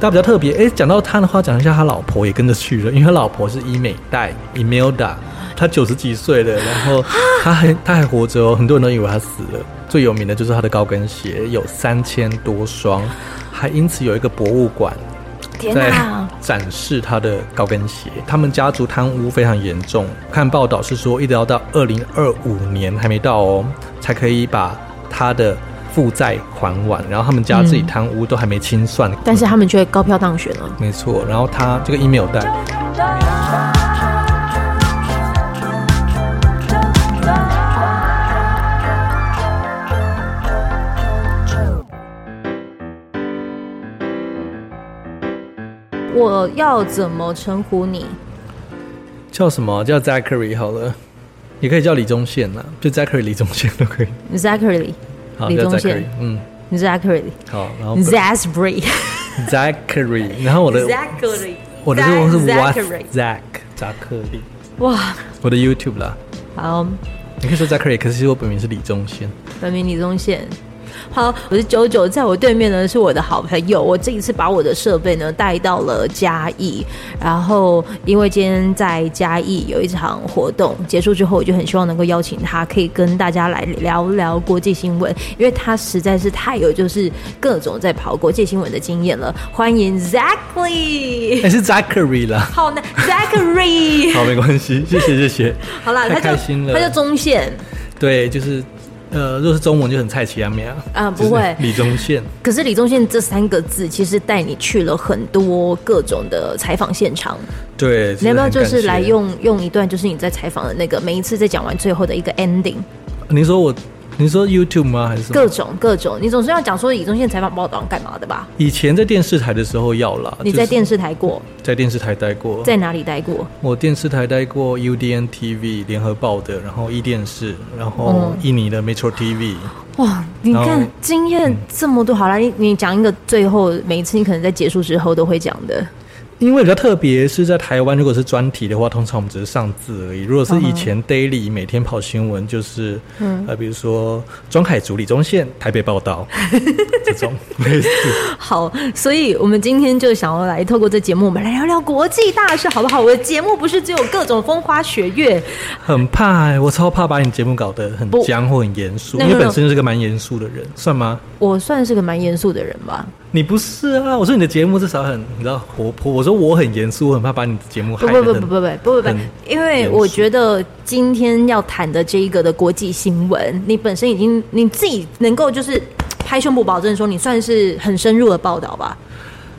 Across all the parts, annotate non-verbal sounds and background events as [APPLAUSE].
他比较特别。哎，讲到他的话，讲一下他老婆也跟着去了，因为他老婆是伊美黛 Imelda，他九十几岁了，然后他还他还活着哦，很多人都以为他死了。最有名的就是他的高跟鞋，有三千多双，还因此有一个博物馆在展示他的高跟鞋。他们家族贪污非常严重，看报道是说，一直要到二零二五年还没到哦，才可以把他的负债还完。然后他们家自己贪污都还没清算，但是他们却高票当选了。没错，然后他这个 email 带。我要怎么称呼你？叫什么？叫 Zachary 好了，也可以叫李宗宪呐，就 Zachary 李宗宪都可以。Zachary，好，李宗宪，嗯，Zachary，好，然后 Zachary，Zachary，然后我的 Zachary，我的是 What Zach，扎克利，哇，我的 YouTube 啦，好，你可以说 Zachary，可是其实我本名是李宗宪，本名李宗宪。好，我是九九，在我对面呢是我的好朋友。我这一次把我的设备呢带到了嘉义，然后因为今天在嘉义有一场活动结束之后，我就很希望能够邀请他，可以跟大家来聊聊国际新闻，因为他实在是太有就是各种在跑国际新闻的经验了。欢迎 Zachary，还是 Zachary 啦？好呢，Zachary，[LAUGHS] 好，没关系，谢谢谢谢。好啦，太开心了，他叫宗宪，对，就是。呃，如果是中文就很菜奇阿米啊，啊 [LAUGHS] 不会李宗宪。[LAUGHS] 可是李宗宪这三个字其实带你去了很多各种的采访现场。对，你要不要就是来用用一段，就是你在采访的那个每一次在讲完最后的一个 ending？你说我。你说 YouTube 吗？还是？各种各种，你总是要讲说李宗宪采访报道干嘛的吧？以前在电视台的时候要啦。你在电视台过？在电视台待过。在哪里待过？我电视台待过 UDN TV 联合报的，然后一电视，然后印尼的 Metro TV。哇，你看经验这么多，好啦，你你讲一个最后每一次你可能在结束之后都会讲的。因为比较特别，是在台湾，如果是专题的话，通常我们只是上字而已。如果是以前 daily 每天跑新闻，就是嗯，呃，比如说庄凯筑、李宗宪台北报道 [LAUGHS] 这种类似。好，所以我们今天就想要来透过这节目，我们来聊聊国际大事，好不好？我的节目不是只有各种风花雪月，很怕哎、欸，我超怕把你节目搞得很僵或很严肃，[LAUGHS] 因为本身就是个蛮严肃的人，算吗？我算是个蛮严肃的人吧。你不是啊！我说你的节目至少很，你知道活泼。我说我很严肃，我很怕把你的节目害得很。不不不不不不不不，因为我觉得今天要谈的这一个的国际新闻，你本身已经你自己能够就是拍胸脯保证说，你算是很深入的报道吧。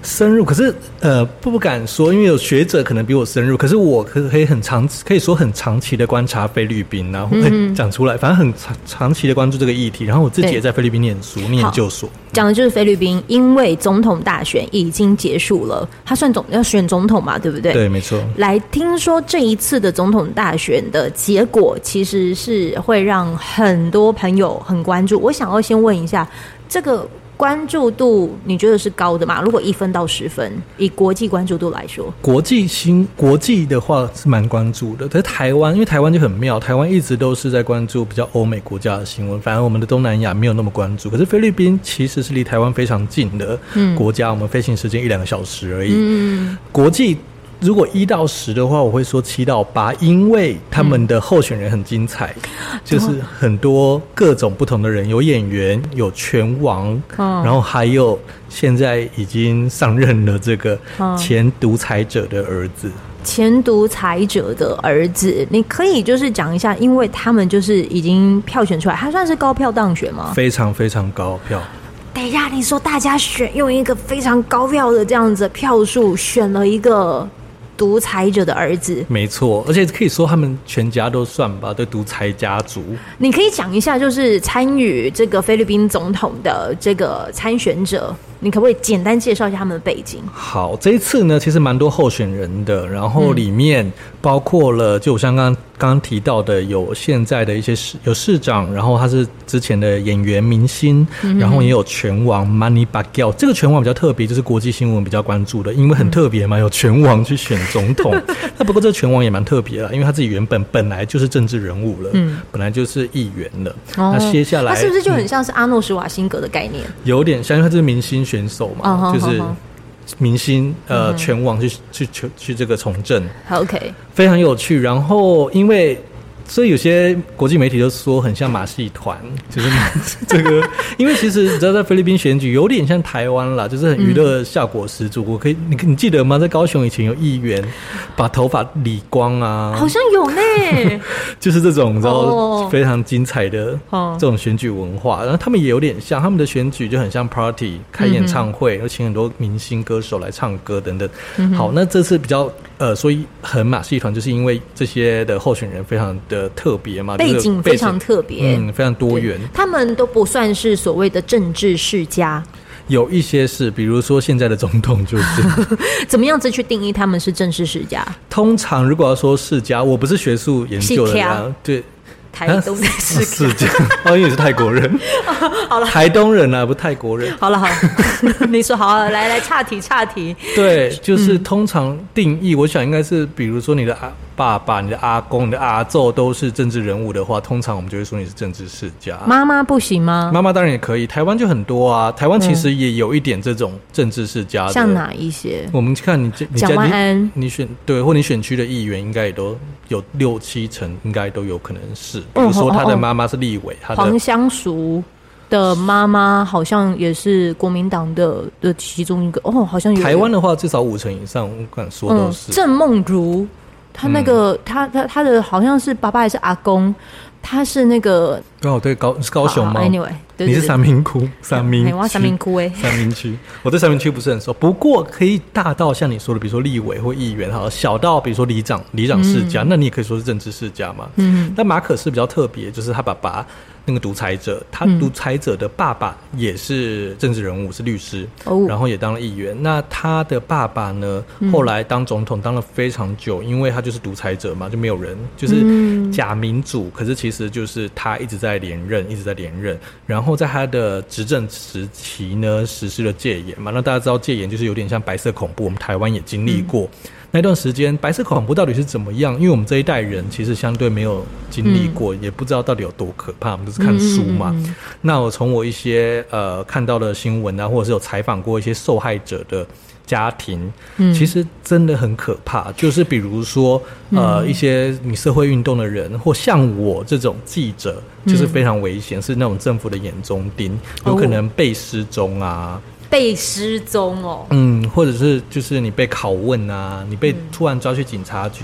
深入，可是呃不不敢说，因为有学者可能比我深入。可是我可可以很长，可以说很长期的观察菲律宾，然后讲出来，反正很长长期的关注这个议题。然后我自己也在菲律宾念书，念研究所。讲的就是菲律宾，因为总统大选已经结束了，他算总要选总统嘛，对不对？对，没错。来，听说这一次的总统大选的结果，其实是会让很多朋友很关注。我想要先问一下这个。关注度你觉得是高的吗？如果一分到十分，以国际关注度来说，国际新国际的话是蛮关注的。但是台湾，因为台湾就很妙，台湾一直都是在关注比较欧美国家的新闻，反而我们的东南亚没有那么关注。可是菲律宾其实是离台湾非常近的国家，嗯、我们飞行时间一两个小时而已。嗯，国际。如果一到十的话，我会说七到八，因为他们的候选人很精彩，嗯、就是很多各种不同的人，有演员，有拳王，嗯、然后还有现在已经上任了这个前独裁者的儿子。前独裁者的儿子，你可以就是讲一下，因为他们就是已经票选出来，他算是高票当选吗？非常非常高票。等一下，你说大家选用一个非常高票的这样子的票数选了一个。独裁者的儿子，没错，而且可以说他们全家都算吧，对，独裁家族。你可以讲一下，就是参与这个菲律宾总统的这个参选者。你可不可以简单介绍一下他们的背景？好，这一次呢，其实蛮多候选人的，然后里面包括了，就我像刚刚刚刚提到的，有现在的一些市有市长，然后他是之前的演员明星，然后也有拳王 Manny Pacquiao。这个拳王比较特别，就是国际新闻比较关注的，因为很特别嘛，有拳王去选总统。[LAUGHS] 那不过这个拳王也蛮特别了，因为他自己原本本来就是政治人物了，嗯，本来就是议员了。那接下来他是不是就很像是阿诺·施瓦辛格的概念？有点像，因为他是明星。选手嘛，就是明星呃全网去去去去这个从政，OK，非常有趣。然后因为。所以有些国际媒体都说很像马戏团，就是 [LAUGHS] 这个，因为其实你知道在菲律宾选举有点像台湾啦，就是很娱乐效果十足。我可以，你你记得吗？在高雄以前有议员把头发理光啊，好像有呢，[LAUGHS] 就是这种你知道非常精彩的这种选举文化。然后他们也有点像他们的选举就很像 party 开演唱会，有请很多明星歌手来唱歌等等。好，那这次比较呃，所以很马戏团，就是因为这些的候选人非常的。特别嘛，背景非常特别，嗯，非常多元。他们都不算是所谓的政治世家，有一些是，比如说现在的总统就是。[LAUGHS] 怎么样子去定义他们是政治世家？通常如果要说世家，我不是学术研究的呀，对。台东是 [LAUGHS] 世家，哦，因为是泰国人。[LAUGHS] 好了，台东人啊，不泰国人。好了，好了，[LAUGHS] 你说好了，来来，岔题，岔题。对，就是通常定义，我想应该是，比如说你的阿爸爸、你的阿公、你的阿祖都是政治人物的话，通常我们就会说你是政治世家。妈妈不行吗？妈妈当然也可以。台湾就很多啊，台湾其实也有一点这种政治世家。像哪一些？我们看你这，你蒋万安，你选对，或你选区的议员，应该也都有六七成，应该都有可能是。比如说他的妈妈是立委，他的黄香淑的妈妈好像也是国民党的的其中一个哦，好像有台湾的话至少五成以上，我敢说都是。郑梦如，他那个他他他的好像是爸爸还是阿公。他是那个哦，对，高是高雄吗？Anyway，对对对，你是三明窟，三明，我三明窟哎，三明区。我对三明区不是很熟，不过可以大到像你说的，比如说立委或议员，哈，小到比如说里长，里长世家，嗯、那你也可以说是政治世家嘛。嗯，但马可是比较特别，就是他爸爸。那个独裁者，他独裁者的爸爸也是政治人物，是律师，哦、然后也当了议员。那他的爸爸呢，后来当总统当了非常久，因为他就是独裁者嘛，就没有人，就是假民主。可是其实就是他一直在连任，一直在连任。然后在他的执政时期呢，实施了戒严嘛。那大家知道戒严就是有点像白色恐怖，我们台湾也经历过。嗯那段时间，白色恐怖到底是怎么样？因为我们这一代人其实相对没有经历过，嗯、也不知道到底有多可怕。我们都是看书嘛。那我从我一些呃看到的新闻啊，或者是有采访过一些受害者的家庭，嗯、其实真的很可怕。就是比如说呃一些你社会运动的人，或像我这种记者，就是非常危险，嗯、是那种政府的眼中钉，有可能被失踪啊。被失踪哦，嗯，或者是就是你被拷问啊，你被突然抓去警察局，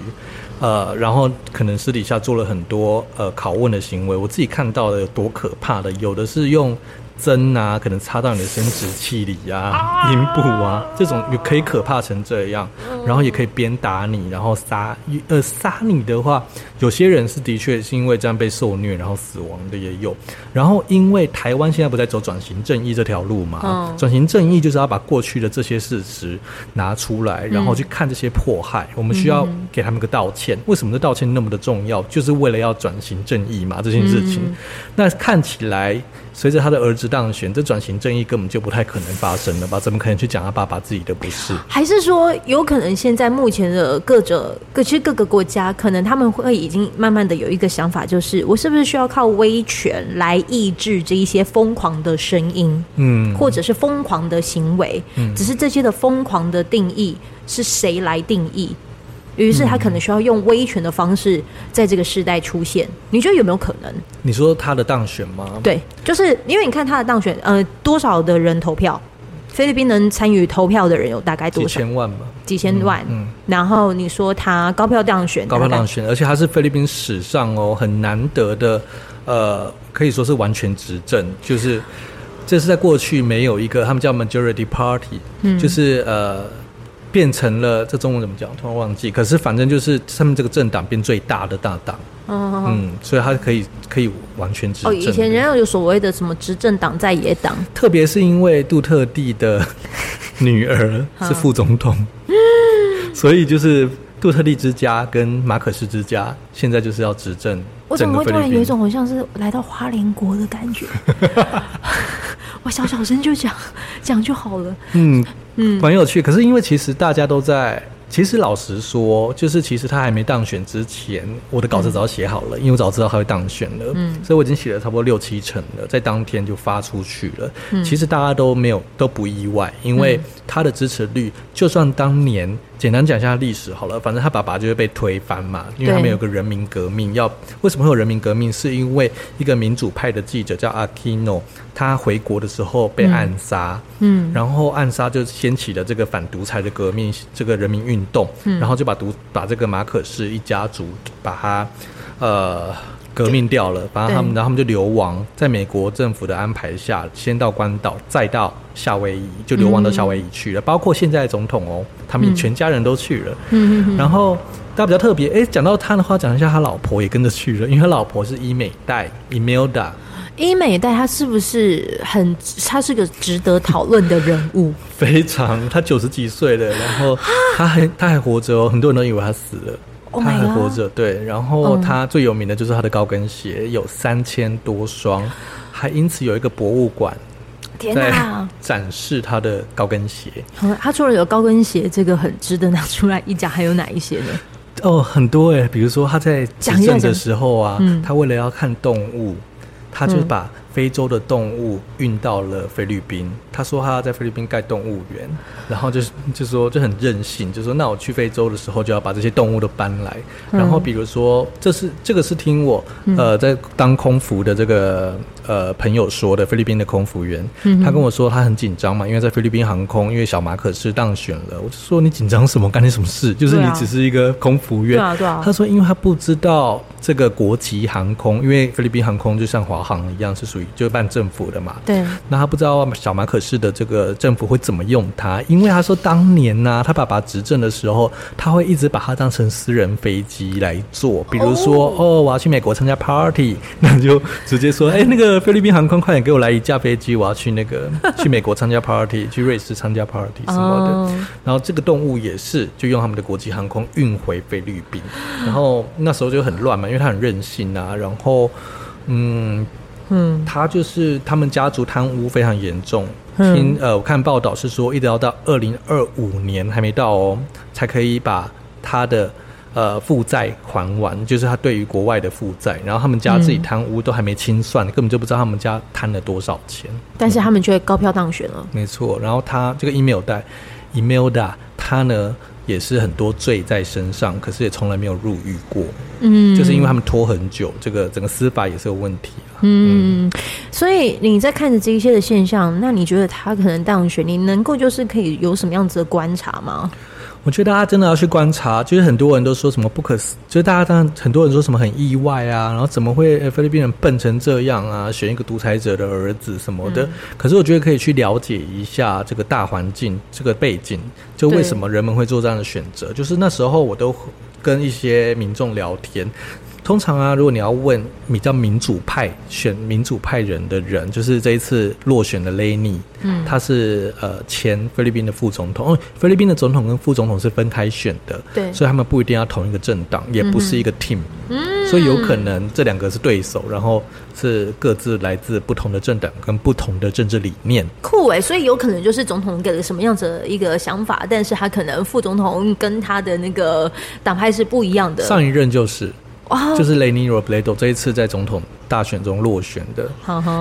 嗯、呃，然后可能私底下做了很多呃拷问的行为，我自己看到的有多可怕的，有的是用。针啊，可能插到你的生殖器里啊，阴部啊，这种也可以可怕成这样，然后也可以鞭打你，然后杀呃杀你的话，有些人是的确是因为这样被受虐，然后死亡的也有。然后因为台湾现在不在走转型正义这条路嘛，转型正义就是要把过去的这些事实拿出来，然后去看这些迫害，我们需要给他们个道歉。为什么这道歉那么的重要？就是为了要转型正义嘛，这件事情。那看起来。随着他的儿子当选，这转型正义根本就不太可能发生了吧？怎么可能去讲他爸爸自己的不是？还是说，有可能现在目前的各者各其实各个国家，可能他们会已经慢慢的有一个想法，就是我是不是需要靠威权来抑制这一些疯狂的声音？嗯，或者是疯狂的行为？嗯，只是这些的疯狂的定义是谁来定义？于是他可能需要用威权的方式在这个时代出现，你觉得有没有可能？你说他的当选吗？对，就是因为你看他的当选，呃，多少的人投票？菲律宾能参与投票的人有大概多少？几千万吧，几千万。嗯，嗯，然后你说他高票当选，高票当选，而且他是菲律宾史上哦很难得的，呃，可以说是完全执政，就是这是在过去没有一个，他们叫 majority party，嗯，就是呃。变成了这中文怎么讲？突然忘记。可是反正就是他们这个政党变最大的大党，嗯，嗯，所以他可以可以完全执政。哦，以前人家有所谓的什么执政党在野党，特别是因为杜特地的女儿是副总统，嗯，[LAUGHS] 所以就是杜特利之家跟马可仕之家现在就是要执政。我怎么会突然有一种好像是来到花莲国的感觉？[LAUGHS] 我小小声就讲讲就好了。嗯。嗯，蛮有趣。可是因为其实大家都在其实老实说，就是其实他还没当选之前，我的稿子早写好了，嗯、因为我早知道他会当选了，嗯，所以我已经写了差不多六七成了，在当天就发出去了。嗯、其实大家都没有都不意外，因为他的支持率，就算当年简单讲一下历史好了，反正他爸爸就是被推翻嘛，因为他们有个人民革命，要为什么会有人民革命？是因为一个民主派的记者叫阿基诺，他回国的时候被暗杀，嗯，然后暗杀就掀起了这个反独裁的革命，这个人民运。动，嗯，然后就把独把这个马可仕一家族把他呃革命掉了，把他们，然后他们就流亡，在美国政府的安排下，先到关岛，再到夏威夷，就流亡到夏威夷去了。包括现在的总统哦，他们全家人都去了。嗯嗯，然后大家比较特别，哎，讲到他的话，讲一下他老婆也跟着去了，因为他老婆是伊美代伊梅达。伊美代他是不是很？他是个值得讨论的人物。[LAUGHS] 非常，他九十几岁了，然后他还他还活着哦，很多人都以为他死了，oh、他还活着。对，然后他最有名的就是他的高跟鞋，有三千多双，还因此有一个博物馆，天哪，展示他的高跟鞋。他除了有高跟鞋，这个很值得拿出来一讲，还有哪一些呢？哦，很多哎，比如说他在执政的时候啊，他为了要看动物。他就把非洲的动物运到了菲律宾。他说他要在菲律宾盖动物园，然后就是 [LAUGHS] 就说就很任性，就说那我去非洲的时候就要把这些动物都搬来。然后比如说，这是这个是听我呃在当空服的这个呃朋友说的，菲律宾的空服员，嗯他跟我说他很紧张嘛，因为在菲律宾航空，因为小马可是当选了。我就说你紧张什么？干你什么事？就是你只是一个空服员。他说因为他不知道这个国籍航空，因为菲律宾航空就像华航一样是属于就办政府的嘛。对。那他不知道小马可仕。是的，这个政府会怎么用他？因为他说当年呢、啊，他爸爸执政的时候，他会一直把他当成私人飞机来坐。比如说，哦，哦，我要去美国参加 party，那就直接说，哎，那个菲律宾航空，快点给我来一架飞机，我要去那个 [LAUGHS] 去美国参加 party，去瑞士参加 party 什么的。哦、然后这个动物也是，就用他们的国际航空运回菲律宾。然后那时候就很乱嘛，因为它很任性啊。然后，嗯嗯，他就是他们家族贪污非常严重。听呃，我看报道是说，一直要到二零二五年还没到哦，才可以把他的呃负债还完，就是他对于国外的负债。然后他们家自己贪污都还没清算，根本就不知道他们家贪了多少钱。但是他们却高票当选了。没错，然后他这个 email 带 email 的他呢，也是很多罪在身上，可是也从来没有入狱过。嗯，就是因为他们拖很久，这个整个司法也是有问题。嗯，所以你在看着这一些的现象，那你觉得他可能当选，你能够就是可以有什么样子的观察吗？我觉得大家真的要去观察，就是很多人都说什么不可思，就是大家当然很多人说什么很意外啊，然后怎么会菲律宾人笨成这样啊，选一个独裁者的儿子什么的。嗯、可是我觉得可以去了解一下这个大环境，这个背景，就为什么人们会做这样的选择。就是那时候我都跟一些民众聊天。通常啊，如果你要问比较民主派选民主派人的人，就是这一次落选的雷尼，嗯，他是呃前菲律宾的副总统。哦，菲律宾的总统跟副总统是分开选的，对，所以他们不一定要同一个政党，也不是一个 team，嗯，所以有可能这两个是对手，然后是各自来自不同的政党跟不同的政治理念。酷哎，所以有可能就是总统给了什么样子的一个想法，但是他可能副总统跟他的那个党派是不一样的。上一任就是。就是雷尼罗布雷多这一次在总统大选中落选的，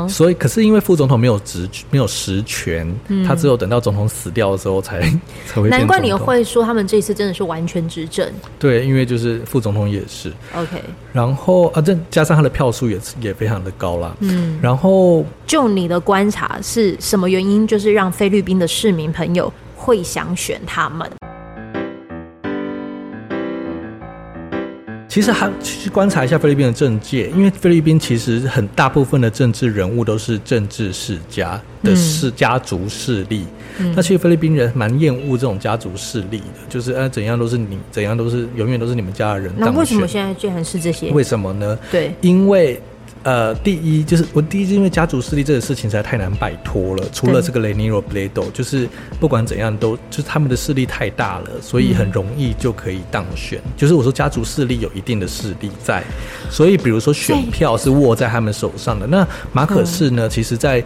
所以可是因为副总统没有职没有实权，嗯、他只有等到总统死掉的时候才才会。难怪你会说他们这一次真的是完全执政。对，因为就是副总统也是 OK，然后啊，这加上他的票数也也非常的高啦。嗯，然后就你的观察是什么原因？就是让菲律宾的市民朋友会想选他们？其实还去观察一下菲律宾的政界，因为菲律宾其实很大部分的政治人物都是政治世家的世家族势力。嗯、那其实菲律宾人蛮厌恶这种家族势力的，就是呃怎样都是你，怎样都是永远都是你们家的人。那为什么现在居然是这些？为什么呢？对，因为。呃，第一就是我第一，是因为家族势力这个事情实在太难摆脱了。除了这个雷尼罗布雷多，就是不管怎样都，就是他们的势力太大了，所以很容易就可以当选。嗯、就是我说家族势力有一定的势力在，所以比如说选票是握在他们手上的。那马可仕呢，其实在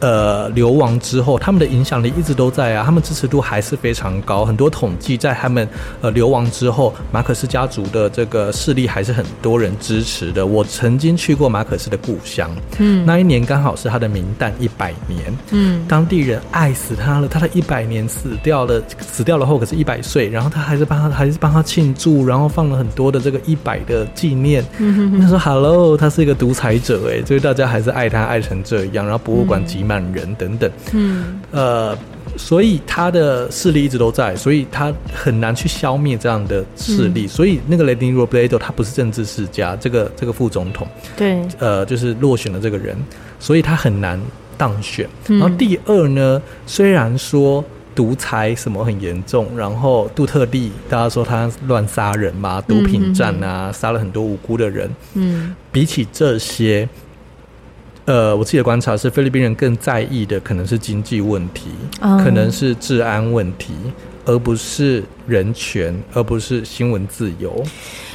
呃流亡之后，他们的影响力一直都在啊，他们支持度还是非常高。很多统计在他们呃流亡之后，马可斯家族的这个势力还是很多人支持的。我曾经去过马可斯的故乡，嗯，那一年刚好是他的名旦一百年，嗯，当地人爱死他了，他的一百年死掉了，死掉了后可是一百岁，然后他还是帮他还是帮他庆祝，然后放了很多的这个一百的纪念。嗯哼哼，他说：“Hello，他是一个独裁者，哎，所以大家还是爱他爱成这样，然后博物馆挤满人等等。”嗯，呃，所以他的势力一直都在，所以他很难去消灭这样的势力。嗯、所以那个 Leni Robredo 他不是政治世家，这个这个副总统，对，呃，就是落选的这个人，所以他很难当选。然后第二呢，虽然说。独裁什么很严重，然后杜特地大家说他乱杀人嘛，毒品战啊，杀、嗯、了很多无辜的人。嗯，比起这些，呃，我自己的观察是，菲律宾人更在意的可能是经济问题，嗯、可能是治安问题，而不是人权，而不是新闻自由。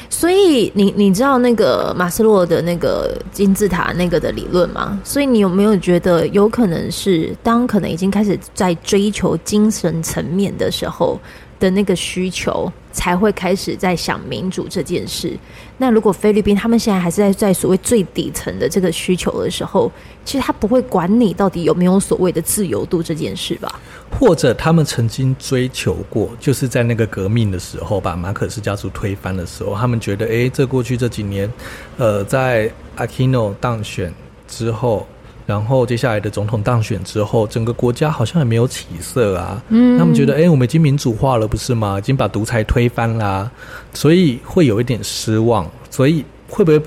所以你你知道那个马斯洛的那个金字塔那个的理论吗？所以你有没有觉得有可能是当可能已经开始在追求精神层面的时候的那个需求？才会开始在想民主这件事。那如果菲律宾他们现在还是在在所谓最底层的这个需求的时候，其实他不会管你到底有没有所谓的自由度这件事吧？或者他们曾经追求过，就是在那个革命的时候，把马可斯家族推翻的时候，他们觉得，哎，这过去这几年，呃，在阿基诺当选之后。然后接下来的总统当选之后，整个国家好像也没有起色啊。嗯，他们觉得，哎，我们已经民主化了，不是吗？已经把独裁推翻啦，所以会有一点失望。所以会不会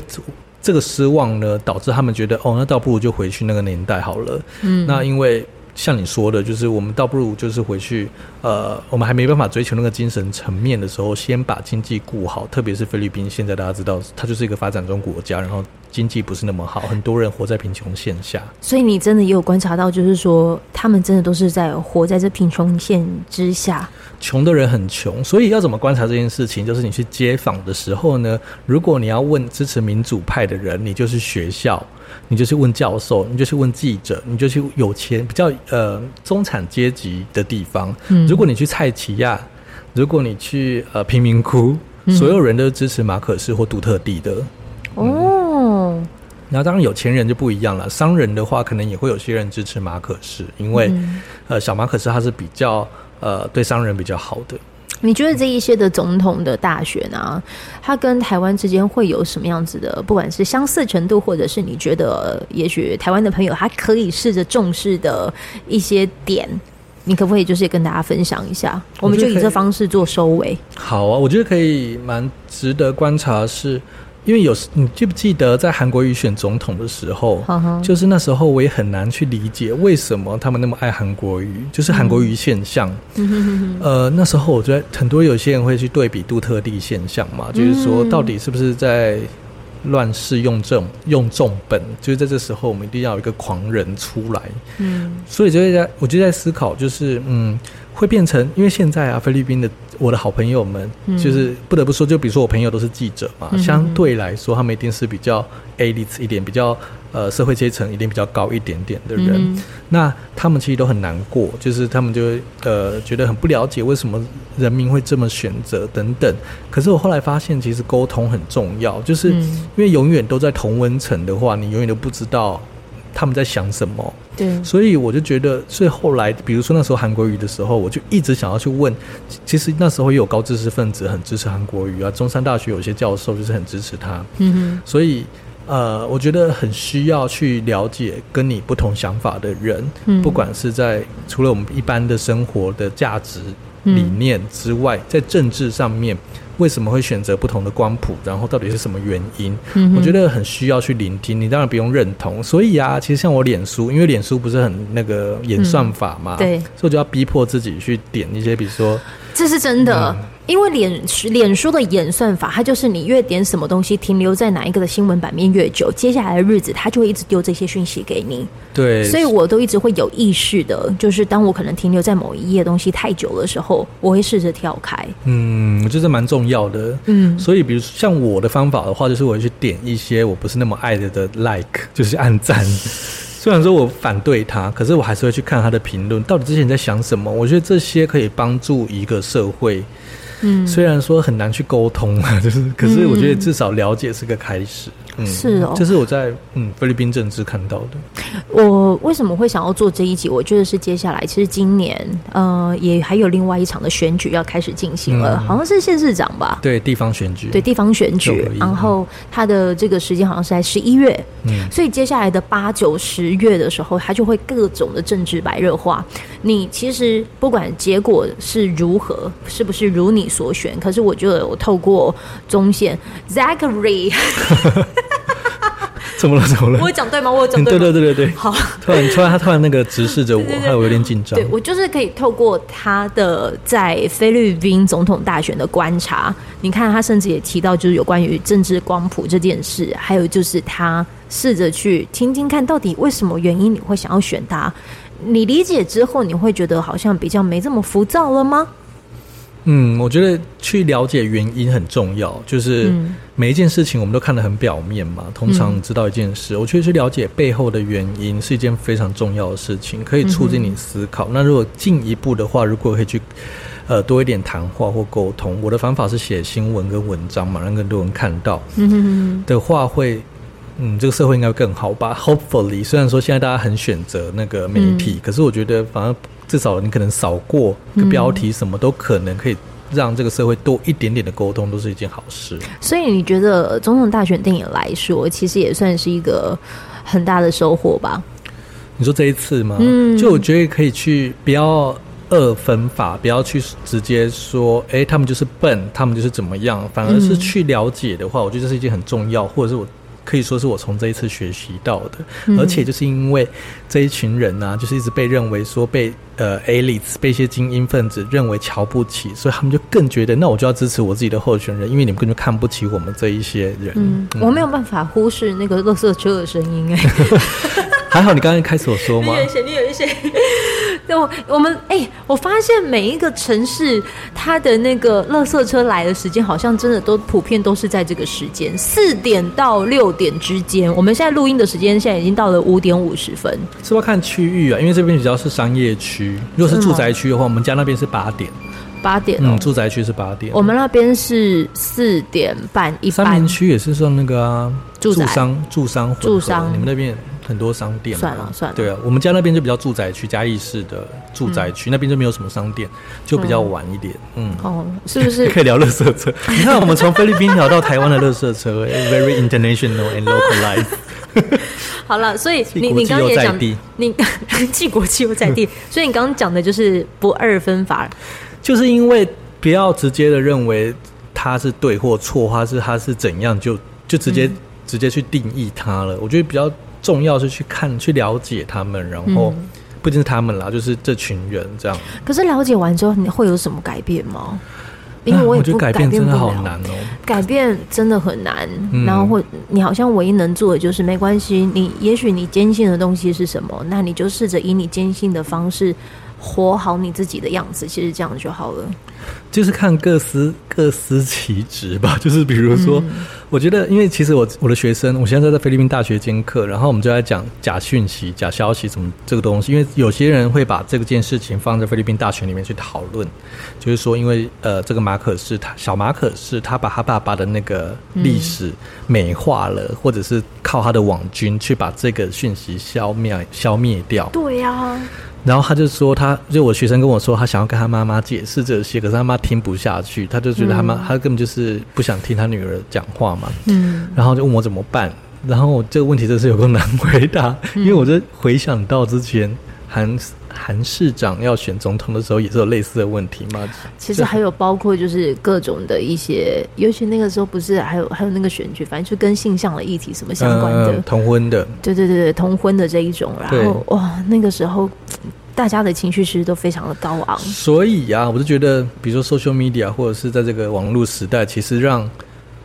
这个失望呢，导致他们觉得，哦，那倒不如就回去那个年代好了。嗯，那因为。像你说的，就是我们倒不如就是回去，呃，我们还没办法追求那个精神层面的时候，先把经济顾好。特别是菲律宾，现在大家知道，它就是一个发展中国家，然后经济不是那么好，很多人活在贫穷线下。所以你真的也有观察到，就是说他们真的都是在活在这贫穷线之下。穷的人很穷，所以要怎么观察这件事情？就是你去街访的时候呢，如果你要问支持民主派的人，你就是学校。你就去问教授，你就去问记者，你就去有钱比较呃中产阶级的地方。嗯，如果你去菜奇亚，如果你去呃贫民窟，所有人都支持马可斯或杜特地的。哦，然后当然有钱人就不一样了，商人的话可能也会有些人支持马可斯，因为呃小马可斯他是比较呃对商人比较好的。你觉得这一些的总统的大选啊，它跟台湾之间会有什么样子的，不管是相似程度，或者是你觉得也许台湾的朋友他可以试着重视的一些点，你可不可以就是跟大家分享一下？我们就以这方式做收尾。好啊，我觉得可以蛮值得观察是。因为有时你记不记得在韩国瑜选总统的时候，就是那时候我也很难去理解为什么他们那么爱韩国瑜，就是韩国瑜现象。呃，那时候我觉得很多有些人会去对比杜特地现象嘛，就是说到底是不是在乱世用重用重本？就是在这时候我们一定要有一个狂人出来。嗯，所以就在我就在思考，就是嗯。会变成，因为现在啊，菲律宾的我的好朋友们，就是不得不说，就比如说我朋友都是记者嘛，嗯、相对来说，他们一定是比较 elite 一点，比较呃社会阶层一定比较高一点点的人。嗯、那他们其实都很难过，就是他们就呃觉得很不了解为什么人民会这么选择等等。可是我后来发现，其实沟通很重要，就是因为永远都在同温层的话，你永远都不知道。他们在想什么？对，所以我就觉得，所以后来，比如说那时候韩国瑜的时候，我就一直想要去问。其实那时候也有高知识分子很支持韩国瑜啊，中山大学有些教授就是很支持他。嗯哼，所以呃，我觉得很需要去了解跟你不同想法的人，嗯，不管是在除了我们一般的生活的价值理念之外，在政治上面。为什么会选择不同的光谱？然后到底是什么原因？我觉得很需要去聆听。你当然不用认同。所以啊，其实像我脸书，因为脸书不是很那个演算法嘛，所以我就要逼迫自己去点一些，比如说，这是真的。嗯因为脸脸书的演算法，它就是你越点什么东西，停留在哪一个的新闻版面越久，接下来的日子它就会一直丢这些讯息给你。对，所以我都一直会有意识的，就是当我可能停留在某一页东西太久的时候，我会试着跳开。嗯，我觉得蛮重要的。嗯，所以比如像我的方法的话，就是我会去点一些我不是那么爱的的 like，[LAUGHS] 就是按赞。虽然说我反对他，可是我还是会去看他的评论，到底之前在想什么？我觉得这些可以帮助一个社会。嗯，虽然说很难去沟通啊，就是，可是我觉得至少了解是个开始。嗯，是哦，这是我在嗯菲律宾政治看到的。我为什么会想要做这一集？我觉得是接下来，其实今年呃也还有另外一场的选举要开始进行了，嗯、好像是县市长吧？对，地方选举，对地方选举。然后他的这个时间好像是在十一月，嗯，所以接下来的八九十月的时候，他就会各种的政治白热化。你其实不管结果是如何，是不是如你所选，可是我觉得我透过中线 Zachary。怎么了？怎么了？我有讲对吗？我有讲对吗？对对对对对。好，突然突然他突然那个直视着我，害我有点紧张。对，我就是可以透过他的在菲律宾总统大选的观察，你看他甚至也提到就是有关于政治光谱这件事，还有就是他试着去听听看到底为什么原因你会想要选他。你理解之后，你会觉得好像比较没这么浮躁了吗？嗯，我觉得去了解原因很重要。就是每一件事情我们都看得很表面嘛，通常知道一件事，我觉得去了解背后的原因是一件非常重要的事情，可以促进你思考。那如果进一步的话，如果可以去呃多一点谈话或沟通，我的方法是写新闻跟文章嘛，让更多人看到的话会，嗯，这个社会应该会更好吧？Hopefully，虽然说现在大家很选择那个媒体，可是我觉得反而。至少你可能扫过个标题，什么都可能可以让这个社会多一点点的沟通，都是一件好事。所以你觉得总统大选对你来说，其实也算是一个很大的收获吧？你说这一次吗？嗯，就我觉得可以去不要二分法，不要去直接说，哎、欸，他们就是笨，他们就是怎么样，反而是去了解的话，我觉得这是一件很重要，或者是我。可以说是我从这一次学习到的，嗯，而且就是因为这一群人呢，啊，就是一直被认为说被呃 elites 被一些精英分子认为瞧不起，所以他们就更觉得那我就要支持我自己的候选人，因为你们根本就看不起我们这一些人。嗯，我没有办法忽视那个乐色车的声音哎，[LAUGHS] [LAUGHS] [LAUGHS] 还好你刚刚开始有说吗？你有一些，你有一些。[LAUGHS] 对，我我们哎、欸，我发现每一个城市，它的那个垃圾车来的时间，好像真的都普遍都是在这个时间，四点到六点之间。我们现在录音的时间，现在已经到了五点五十分。是不是要看区域啊？因为这边比较是商业区，如果是住宅区的话，我们家那边是八点。八点、哦，嗯，住宅区是八点。我们那边是四点半。一般。三明区也是算那个啊，住商住商住商，你们那边。很多商店，算了算了。对啊，我们家那边就比较住宅区，嘉义市的住宅区、嗯、那边就没有什么商店，就比较晚一点。嗯，嗯哦，是不是？[LAUGHS] 可以聊垃圾车？你看，我们从菲律宾聊到台湾的垃圾车，very international and localized。[LAUGHS] 好了，所以你 [LAUGHS] 你刚刚也讲，你既国际又在地，所以你刚刚讲的就是不二分法，就是因为不要直接的认为它是对或错，或是它是怎样，就就直接、嗯、直接去定义他了。我觉得比较。重要是去看、去了解他们，然后不仅是他们啦，就是这群人这样。可是了解完之后，你会有什么改变吗？因为我也不我觉得改变真的好难哦，改变真的很难。然后或你好像唯一能做的就是没关系，你也许你坚信的东西是什么，那你就试着以你坚信的方式活好你自己的样子，其实这样就好了。就是看各司各司其职吧。[LAUGHS] 就是比如说，嗯、我觉得，因为其实我我的学生，我现在在菲律宾大学兼课，然后我们就在讲假讯息、假消息什么这个东西。因为有些人会把这个件事情放在菲律宾大学里面去讨论，就是说，因为呃，这个马可是他小马可是他把他爸爸的那个历史美化了，嗯、或者是靠他的网军去把这个讯息消灭消灭掉。对呀、啊。然后他就说他，他就我学生跟我说，他想要跟他妈妈解释这些，可是他妈听不下去，他就觉得他妈、嗯、他根本就是不想听他女儿讲话嘛。嗯。然后就问我怎么办，然后我这个问题真是有够难回答，嗯、因为我就回想到之前韩韩市长要选总统的时候，也是有类似的问题吗。其实还有包括就是各种的一些，尤其那个时候不是还有还有那个选举，反正就跟性向的议题什么相关的，嗯、同婚的，对对对对，同婚的这一种，然后哇，那个时候。大家的情绪其实都非常的高昂，所以啊，我就觉得，比如说 social media 或者是在这个网络时代，其实让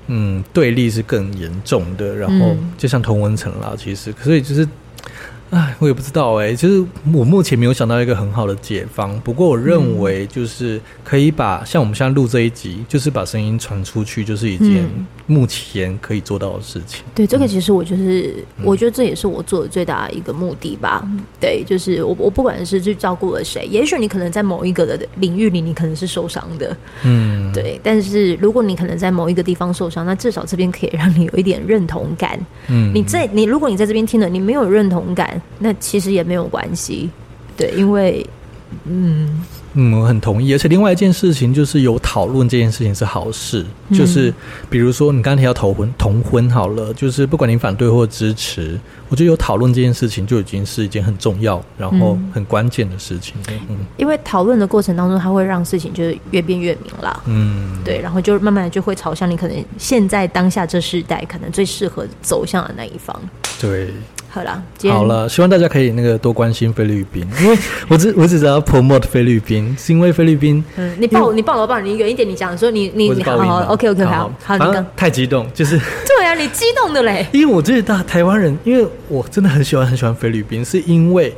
嗯对立是更严重的。然后就像同文层啦，其实所以就是哎，我也不知道哎、欸，就是我目前没有想到一个很好的解方。不过我认为，就是可以把、嗯、像我们现在录这一集，就是把声音传出去，就是一件目前可以做到的事情。对，这个其实我就是，嗯、我觉得这也是我做的最大的一个目的吧。嗯、对，就是我我不管是去照顾了谁，也许你可能在某一个的领域里，你可能是受伤的，嗯，对。但是如果你可能在某一个地方受伤，那至少这边可以让你有一点认同感。嗯，你在你如果你在这边听了，你没有认同感。那其实也没有关系，对，因为，嗯。嗯，我很同意。而且另外一件事情就是有讨论这件事情是好事，嗯、就是比如说你刚才提到同婚，同婚好了，就是不管你反对或支持，我觉得有讨论这件事情就已经是一件很重要，然后很关键的事情。嗯，嗯，因为讨论的过程当中，它会让事情就是越变越明朗。嗯，对，然后就慢慢的就会朝向你可能现在当下这世代可能最适合走向的那一方。对。好了，好了，希望大家可以那个多关心菲律宾，因为我只我只知道 promote 菲律宾，是因为菲律宾。嗯，你抱你抱我抱你远一点，你讲说你你你好好 OK OK 好好，好你太激动，就是 [LAUGHS] 对啊，你激动的嘞，因为我觉得大台湾人，因为我真的很喜欢很喜欢菲律宾，是因为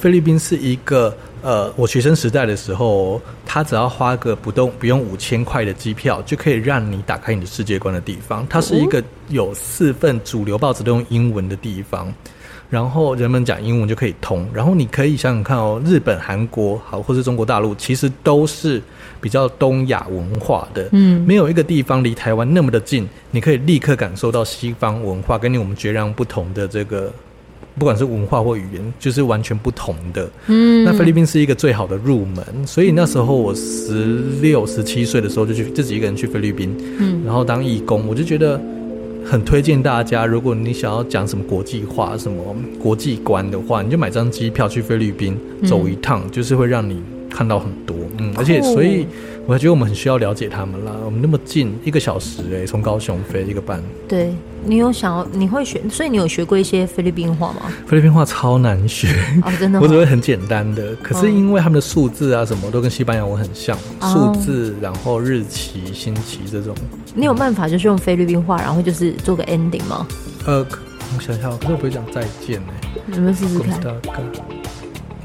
菲律宾是一个。呃，我学生时代的时候，他只要花个不动不用五千块的机票，就可以让你打开你的世界观的地方。它是一个有四份主流报纸都用英文的地方，然后人们讲英文就可以通。然后你可以想想看哦，日本、韩国好，或是中国大陆，其实都是比较东亚文化的。嗯，没有一个地方离台湾那么的近，你可以立刻感受到西方文化跟你我们截然不同的这个。不管是文化或语言，就是完全不同的。嗯，那菲律宾是一个最好的入门，所以那时候我十六、十七岁的时候就去自己一个人去菲律宾，嗯，然后当义工，我就觉得很推荐大家，如果你想要讲什么国际化、什么国际观的话，你就买张机票去菲律宾走一趟，嗯，就是会让你看到很多。嗯，而且所以。我觉得我们很需要了解他们啦。我们那么近，一个小时哎、欸，从高雄飞一个半。对，你有想要你会学，所以你有学过一些菲律宾话吗？菲律宾话超难学哦，真的。[LAUGHS] 我只会很简单的，可是因为他们的数字啊什么都跟西班牙文很像，数、哦、字，然后日期、星期这种。你有办法就是用菲律宾话，然后就是做个 ending 吗？呃，我想想，可是我不会讲再见呢、欸。你们试试看。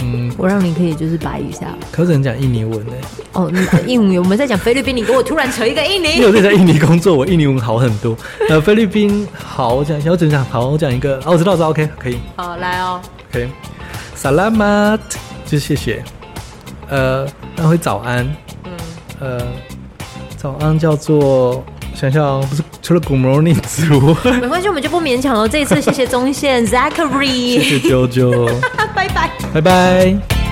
嗯，我让你可以就是白一下。可是人讲印尼文呢？哦，印尼我们在讲菲律宾，你给我突然扯一个印尼。[LAUGHS] 因为我在印尼工作，我印尼文好很多。呃，菲律宾好，我讲一下，我只讲好，我讲一个。哦，我知道，知道，OK，可以。好，来哦。OK，Salamat，就是谢谢。呃，那会早安。嗯。呃，早安叫做。想想不是除了 Good morning 之外，没关系，我们就不勉强了。这一次谢谢中线 Zachary，[LAUGHS] 谢谢啾啾，[LAUGHS] 拜拜，拜拜。